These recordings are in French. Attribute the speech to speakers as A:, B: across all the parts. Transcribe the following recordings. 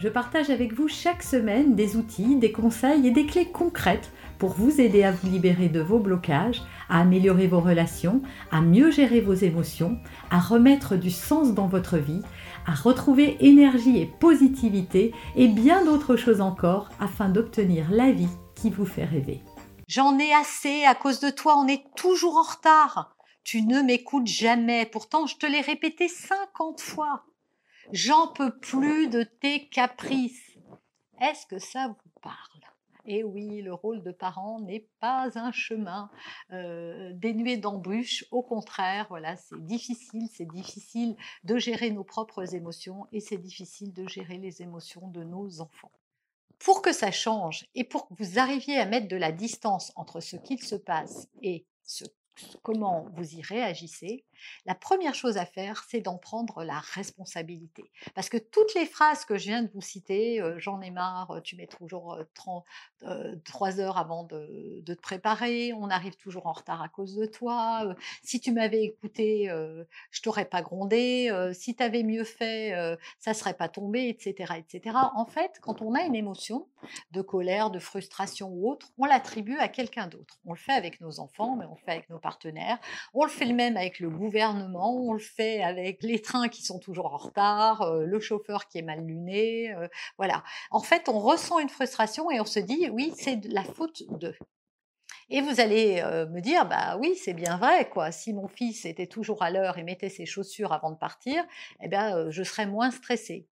A: je partage avec vous chaque semaine des outils, des conseils et des clés concrètes pour vous aider à vous libérer de vos blocages, à améliorer vos relations, à mieux gérer vos émotions, à remettre du sens dans votre vie, à retrouver énergie et positivité et bien d'autres choses encore afin d'obtenir la vie qui vous fait rêver.
B: J'en ai assez, à cause de toi, on est toujours en retard. Tu ne m'écoutes jamais, pourtant je te l'ai répété 50 fois. J'en peux plus de tes caprices. Est-ce que ça vous parle? Et oui, le rôle de parent n'est pas un chemin euh, dénué d'embûches. Au contraire, voilà, c'est difficile, c'est difficile de gérer nos propres émotions et c'est difficile de gérer les émotions de nos enfants. Pour que ça change et pour que vous arriviez à mettre de la distance entre ce qu'il se passe et ce comment vous y réagissez, la première chose à faire, c'est d'en prendre la responsabilité. Parce que toutes les phrases que je viens de vous citer, euh, j'en ai marre, tu mets toujours 3 euh, heures avant de, te préparer, on arrive toujours en retard à cause de toi, euh, si tu m'avais écouté, je t'aurais pas grondé, si tu avais mieux fait, ça serait pas tombé, etc., etc. En fait, quand on a une émotion de colère, de frustration ou autre, on l'attribue à quelqu'un d'autre. On le fait avec nos enfants, mais on le fait avec nos partenaires, on le fait le même avec le gouvernement, on le fait avec les trains qui sont toujours en retard, euh, le chauffeur qui est mal luné, euh, voilà. En fait, on ressent une frustration et on se dit oui, c'est la faute de. Et vous allez euh, me dire, bah oui, c'est bien vrai, quoi. Si mon fils était toujours à l'heure et mettait ses chaussures avant de partir, eh bien, je serais moins stressée.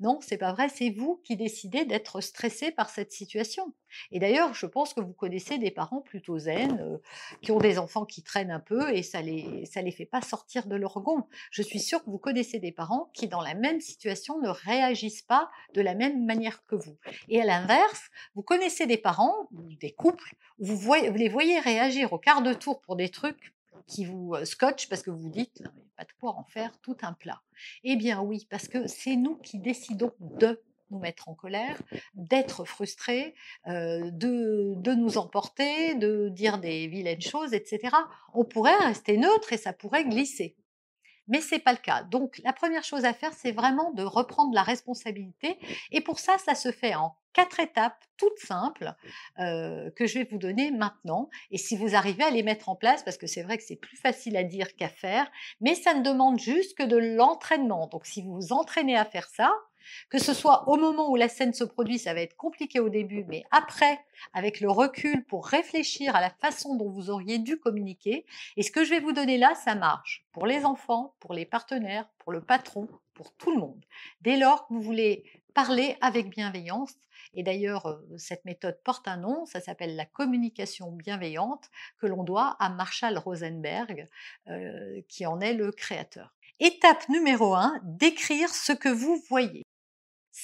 B: Non, c'est pas vrai, c'est vous qui décidez d'être stressé par cette situation. Et d'ailleurs, je pense que vous connaissez des parents plutôt zen, euh, qui ont des enfants qui traînent un peu et ça les, ça les fait pas sortir de leur gond. Je suis sûre que vous connaissez des parents qui, dans la même situation, ne réagissent pas de la même manière que vous. Et à l'inverse, vous connaissez des parents des couples vous, vous les voyez réagir au quart de tour pour des trucs qui vous scotche parce que vous dites, pas de quoi en faire tout un plat. Eh bien oui, parce que c'est nous qui décidons de nous mettre en colère, d'être frustrés, de, de, nous emporter, de dire des vilaines choses, etc. On pourrait rester neutre et ça pourrait glisser mais c'est pas le cas. Donc la première chose à faire, c'est vraiment de reprendre la responsabilité. Et pour ça, ça se fait en quatre étapes toutes simples euh, que je vais vous donner maintenant. Et si vous arrivez à les mettre en place, parce que c'est vrai que c'est plus facile à dire qu'à faire, mais ça ne demande juste que de l'entraînement. Donc si vous vous entraînez à faire ça, que ce soit au moment où la scène se produit, ça va être compliqué au début, mais après, avec le recul pour réfléchir à la façon dont vous auriez dû communiquer. Et ce que je vais vous donner là, ça marche pour les enfants, pour les partenaires, pour le patron, pour tout le monde. Dès lors que vous voulez parler avec bienveillance, et d'ailleurs, euh, cette méthode porte un nom, ça s'appelle la communication bienveillante, que l'on doit à Marshall Rosenberg, euh, qui en est le créateur. Étape numéro 1, décrire ce que vous voyez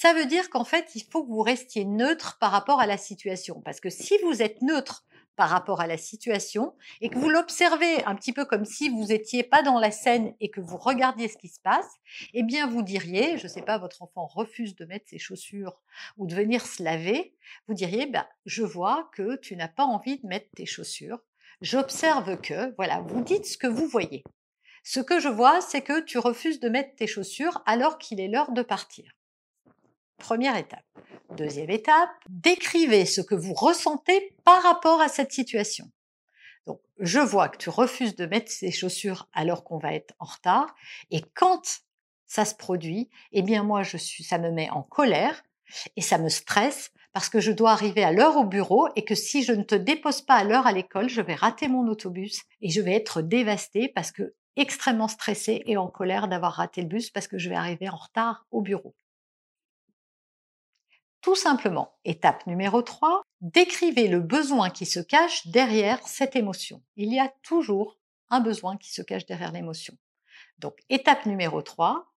B: ça veut dire qu'en fait, il faut que vous restiez neutre par rapport à la situation. Parce que si vous êtes neutre par rapport à la situation et que vous l'observez un petit peu comme si vous n'étiez pas dans la scène et que vous regardiez ce qui se passe, eh bien vous diriez, je ne sais pas, votre enfant refuse de mettre ses chaussures ou de venir se laver, vous diriez, bah, je vois que tu n'as pas envie de mettre tes chaussures. J'observe que, voilà, vous dites ce que vous voyez. Ce que je vois, c'est que tu refuses de mettre tes chaussures alors qu'il est l'heure de partir. Première étape. Deuxième étape, décrivez ce que vous ressentez par rapport à cette situation. Donc, je vois que tu refuses de mettre ces chaussures alors qu'on va être en retard. Et quand ça se produit, eh bien, moi, ça me met en colère et ça me stresse parce que je dois arriver à l'heure au bureau et que si je ne te dépose pas à l'heure à l'école, je vais rater mon autobus et je vais être dévastée parce que extrêmement stressée et en colère d'avoir raté le bus parce que je vais arriver en retard au bureau. Tout simplement, étape numéro 3, décrivez le besoin qui se cache derrière cette émotion. Il y a toujours un besoin qui se cache derrière l'émotion. Donc, étape numéro 3,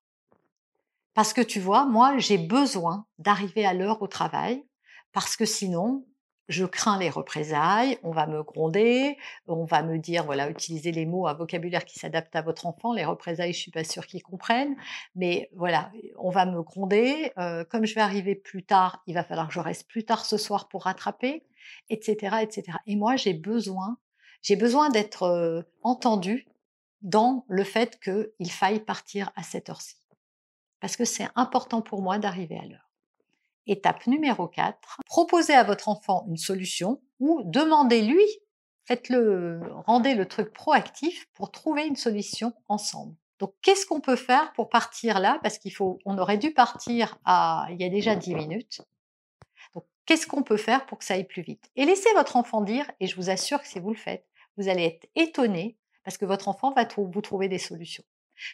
B: parce que tu vois, moi, j'ai besoin d'arriver à l'heure au travail, parce que sinon, je crains les représailles, on va me gronder, on va me dire, voilà, utilisez les mots, un vocabulaire qui s'adapte à votre enfant. Les représailles, je suis pas sûre qu'ils comprennent, mais voilà, on va me gronder. Euh, comme je vais arriver plus tard, il va falloir que je reste plus tard ce soir pour rattraper, etc., etc. Et moi, j'ai besoin, j'ai besoin d'être euh, entendue dans le fait qu'il faille partir à cette heure-ci, parce que c'est important pour moi d'arriver à l'heure. Étape numéro 4, proposez à votre enfant une solution ou demandez-lui, faites-le, rendez le truc proactif pour trouver une solution ensemble. Donc, qu'est-ce qu'on peut faire pour partir là? Parce qu'il faut, on aurait dû partir il y a déjà 10 minutes. Donc, qu'est-ce qu'on peut faire pour que ça aille plus vite? Et laissez votre enfant dire, et je vous assure que si vous le faites, vous allez être étonné parce que votre enfant va vous trouver des solutions.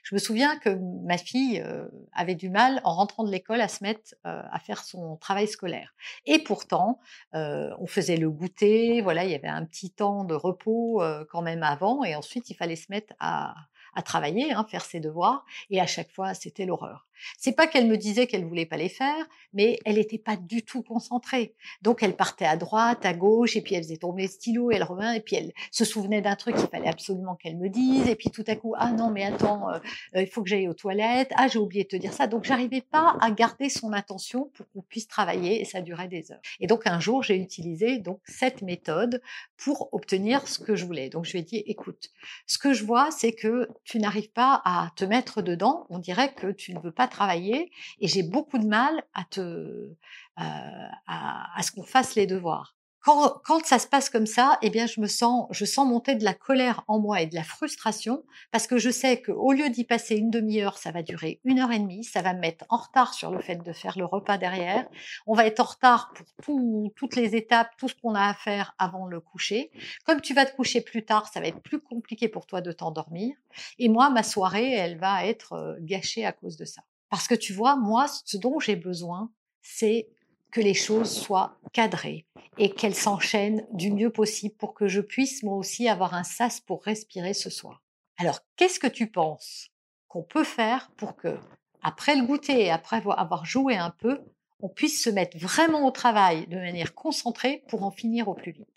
B: Je me souviens que ma fille euh, avait du mal en rentrant de l'école à se mettre euh, à faire son travail scolaire. Et pourtant, euh, on faisait le goûter, voilà, il y avait un petit temps de repos quand même avant, et ensuite il fallait se mettre à, à travailler, hein, faire ses devoirs, et à chaque fois c'était l'horreur. C'est pas qu'elle me disait qu'elle voulait pas les faire, mais elle n'était pas du tout concentrée. Donc elle partait à droite, à gauche, et puis elle faisait tomber le stylo, et elle revenait, et puis elle se souvenait d'un truc qu'il fallait absolument qu'elle me dise, et puis tout à coup, ah non, mais attends, euh, euh, il faut que j'aille aux toilettes, ah j'ai oublié de te dire ça. Donc j'arrivais pas à garder son attention pour qu'on puisse travailler, et ça durait des heures. Et donc un jour, j'ai utilisé donc cette méthode pour obtenir ce que je voulais. Donc je lui ai dit, écoute, ce que je vois, c'est que tu n'arrives pas à te mettre dedans. On dirait que tu ne veux pas travailler et j'ai beaucoup de mal à te, euh, à, à ce qu'on fasse les devoirs quand, quand, ça se passe comme ça, eh bien, je me sens, je sens monter de la colère en moi et de la frustration parce que je sais qu'au lieu d'y passer une demi-heure, ça va durer une heure et demie, ça va me mettre en retard sur le fait de faire le repas derrière. On va être en retard pour tout, toutes les étapes, tout ce qu'on a à faire avant le coucher. Comme tu vas te coucher plus tard, ça va être plus compliqué pour toi de t'endormir. Et moi, ma soirée, elle va être euh, gâchée à cause de ça. Parce que tu vois, moi, ce dont j'ai besoin, c'est que les choses soient cadrées et qu'elles s'enchaînent du mieux possible pour que je puisse moi aussi avoir un sas pour respirer ce soir. Alors, qu'est-ce que tu penses qu'on peut faire pour que, après le goûter et après avoir joué un peu, on puisse se mettre vraiment au travail de manière concentrée pour en finir au plus vite?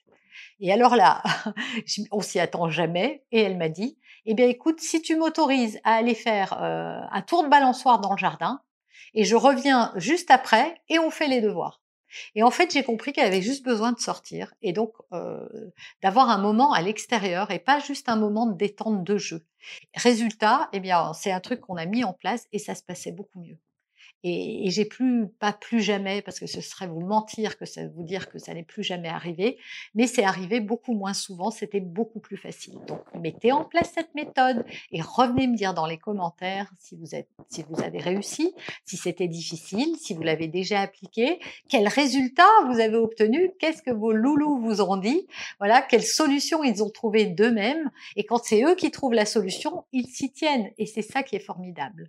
B: Et alors là, on s'y attend jamais. Et elle m'a dit, eh bien écoute, si tu m'autorises à aller faire euh, un tour de balançoire dans le jardin, et je reviens juste après et on fait les devoirs. Et en fait, j'ai compris qu'elle avait juste besoin de sortir et donc euh, d'avoir un moment à l'extérieur et pas juste un moment de détente de jeu. Résultat, eh bien, c'est un truc qu'on a mis en place et ça se passait beaucoup mieux. Et, j'ai plus, pas plus jamais, parce que ce serait vous mentir que ça vous dire que ça n'est plus jamais arrivé, mais c'est arrivé beaucoup moins souvent, c'était beaucoup plus facile. Donc, mettez en place cette méthode et revenez me dire dans les commentaires si vous, êtes, si vous avez réussi, si c'était difficile, si vous l'avez déjà appliqué, quels résultats vous avez obtenus, qu'est-ce que vos loulous vous ont dit, voilà, quelles solutions ils ont trouvé d'eux-mêmes. Et quand c'est eux qui trouvent la solution, ils s'y tiennent. Et c'est ça qui est formidable.